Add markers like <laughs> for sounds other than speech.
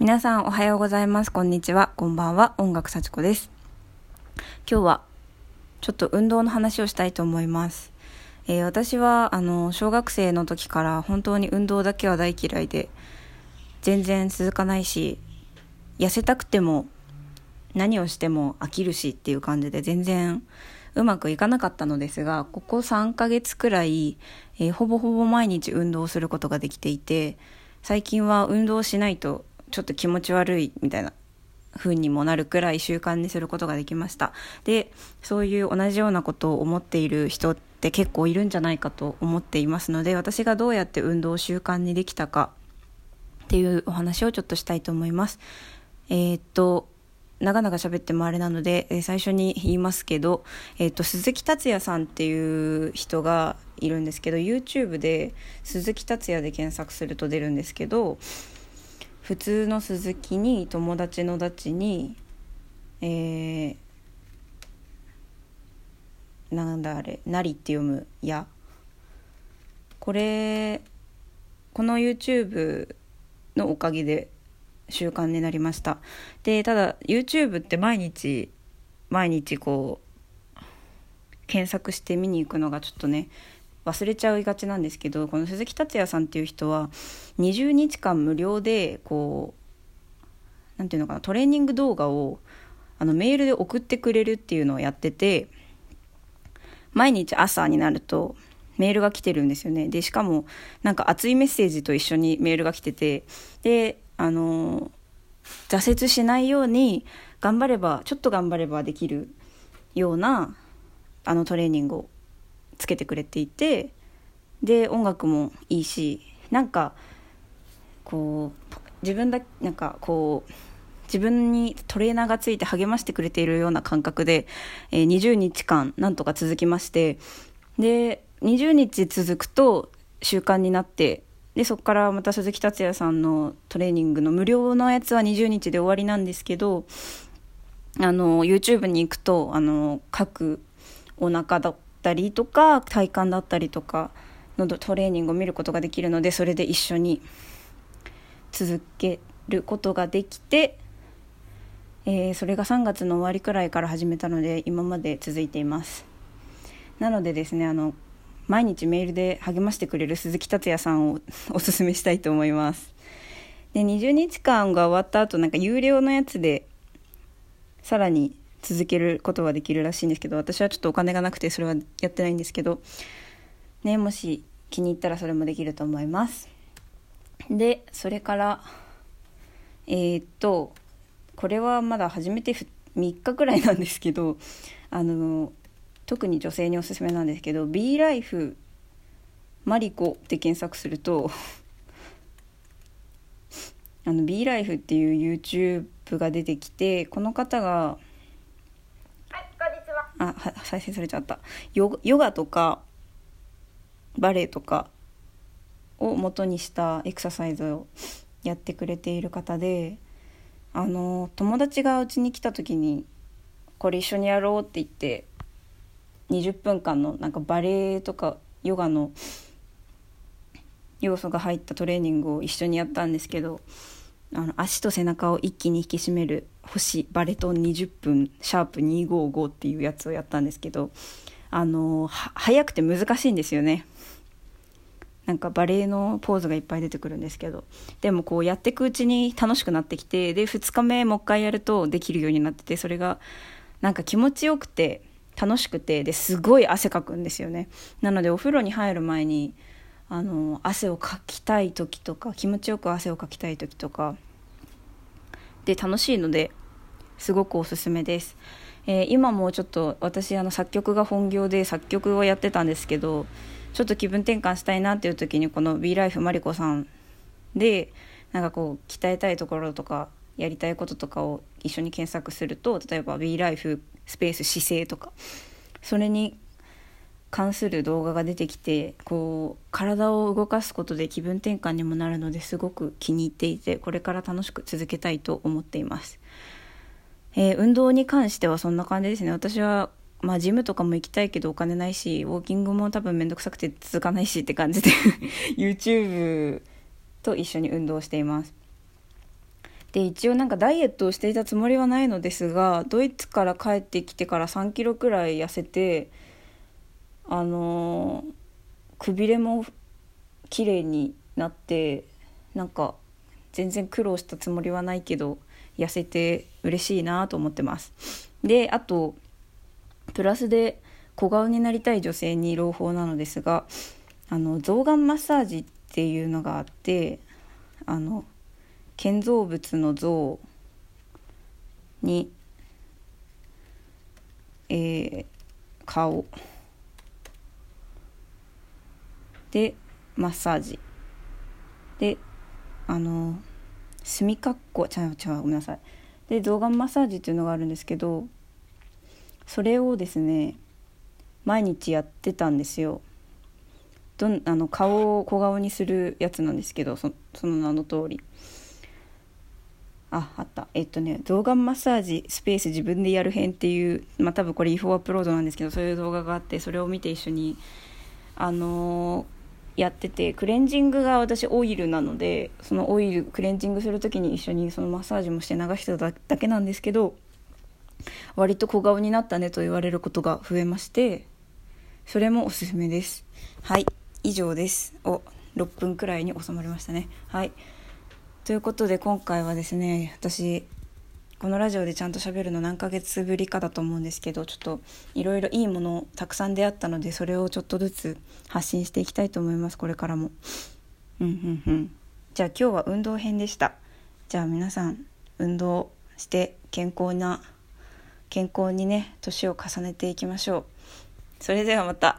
皆さんおはようございます。こんにちは。こんばんは。音楽幸子です。今日はちょっと運動の話をしたいと思います。えー私はあの小学生の時から本当に運動だけは大嫌いで全然続かないし痩せたくても何をしても飽きるしっていう感じで全然うまくいかなかったのですがここ3ヶ月くらい、えーほぼほぼ毎日運動することができていて最近は運動しないとちょっと気持ち悪いみたいな風にもなるくらい習慣にすることができました。でそういう同じようなことを思っている人って結構いるんじゃないかと思っていますので私がどうやって運動を習慣にできたかっていうお話をちょっとしたいと思います。えーっと長々喋ってもあれなので、え最初に言いますけど、えーっと鈴木達也さんっていう人がいるんですけど YouTube で鈴木達也で検索すると出るんですけど普通の鈴木に友達のダチにえー、なんだあれ「なり」って読む「や」これこの YouTube のおかげで習慣になりました。でただ YouTube って毎日毎日こう検索して見に行くのがちょっとね忘れちゃいがちなんですけどこの鈴木達也さんっていう人は20日間無料でこうなんていうのかなトレーニング動画をあのメールで送ってくれるっていうのをやってて毎日朝になるとメールが来てるんですよね。でしかもなんか熱いメッセージと一緒にメールが来ててであの挫折しないように頑張ればちょっと頑張ればできるようなあのトレーニングをつけてくれていてで音楽もいいしなんかこう自分だなんかこう自分にトレーナーがついて励ましてくれているような感覚で、えー20日間なんとか続きましてで20日続くと習慣になってでそこからまた鈴木達也さんのトレーニングの無料のやつは20日で終わりなんですけどあの YouTube に行くとあの各お腹だったりとか体幹だったりとかのトレーニングを見ることができるのでそれで一緒に続けることができて、えーそれが3月の終わりくらいから始めたので今まで続いています。なのでですねあの毎日メールで励ましてくれる鈴木達也さんを <laughs> おすすめしたいと思います。で20日間が終わった後なんか有料のやつでさらに続けることができるらしいんですけど私はちょっとお金がなくてそれはやってないんですけどねもし気に入ったらそれもできると思います。でそれからえーっとこれはまだ始めて3日くらいなんですけどあの特に女性におすすめなんですけど「b ライフマリコ」って検索するとあの b ライフっていう YouTube が出てきてこの方が、再生されちゃったヨガヨガとかバレエとかを元にしたエクササイズをやってくれている方であの友達がうちに来た時にこれ一緒にやろうって言って20分間のなんかバレエとかヨガの要素が入ったトレーニングを一緒にやったんですけどあの足と背中を一気に引き締める星バレトン20分シャープ255っていうやつをやったんですけどあのは速くて難しいんですよね。なんかバレエのポーズがいっぱい出てくるんですけど。でもこうやっていくうちに楽しくなってきてで2日目もう一回やるとできるようになっててそれがなんか気持ちよくて楽しくてですごい汗かくんですよね。なのでお風呂に入る前にあの汗をかきたい時とか気持ちよく汗をかきたい時とかで楽しいのですごくおすすめです、えー今もちょっと私あの作曲が本業で作曲をやってたんですけどちょっと気分転換したいなっていう時にこの b ライフマリコさんでなんかこう鍛えたいところとかやりたいこととかを一緒に検索すると例えば b ライフスペース姿勢とかそれに関する動画が出てきてこう体を動かすことで気分転換にもなるのですごく気に入っていてこれから楽しく続けたいと思っています、えー運動に関してはそんな感じですね。私はまあジムとかも行きたいけどお金ないしウォーキングも多分めんどくさくて続かないしって感じで <laughs> YouTube と一緒に運動しています。で一応なんかダイエットをしていたつもりはないのですがドイツから帰ってきてから3キロくらい痩せてあのくびれも綺麗になってなんか全然苦労したつもりはないけど痩せて嬉しいなと思ってます。であとプラスで小顔になりたい女性に朗報なのですがあの象眼マッサージっていうのがあってあの建造物の像に、えー、顔でマッサージ。であの墨かっこ違う違うごめんなさい。で象眼マッサージっていうのがあるんですけどそれをですね毎日やってたんですよ。どんあの顔を小顔にするやつなんですけどそその名の通り。ああった。えっとね動画マッサージスペース自分でやる編っていうまあ多分これ違法アップロードなんですけどそういう動画があってそれを見て一緒にあのー、やっててクレンジングが私オイルなのでそのオイルクレンジングする時に一緒にそのマッサージもして流してただけなんですけど割と小顔になったねと言われることが増えましてそれもおすすめです。はい以上です。お6分くらいに収まりましたね。はい。ということで今回はですね私このラジオでちゃんと喋るの何ヶ月ぶりかだと思うんですけどちょっといろいろいいものたくさん出会ったのでそれをちょっとずつ発信していきたいと思いますこれからも。うんうんうん。じゃあ今日は運動編でした。じゃあ皆さん運動して健康な健康にね年を重ねていきましょう。それではまた。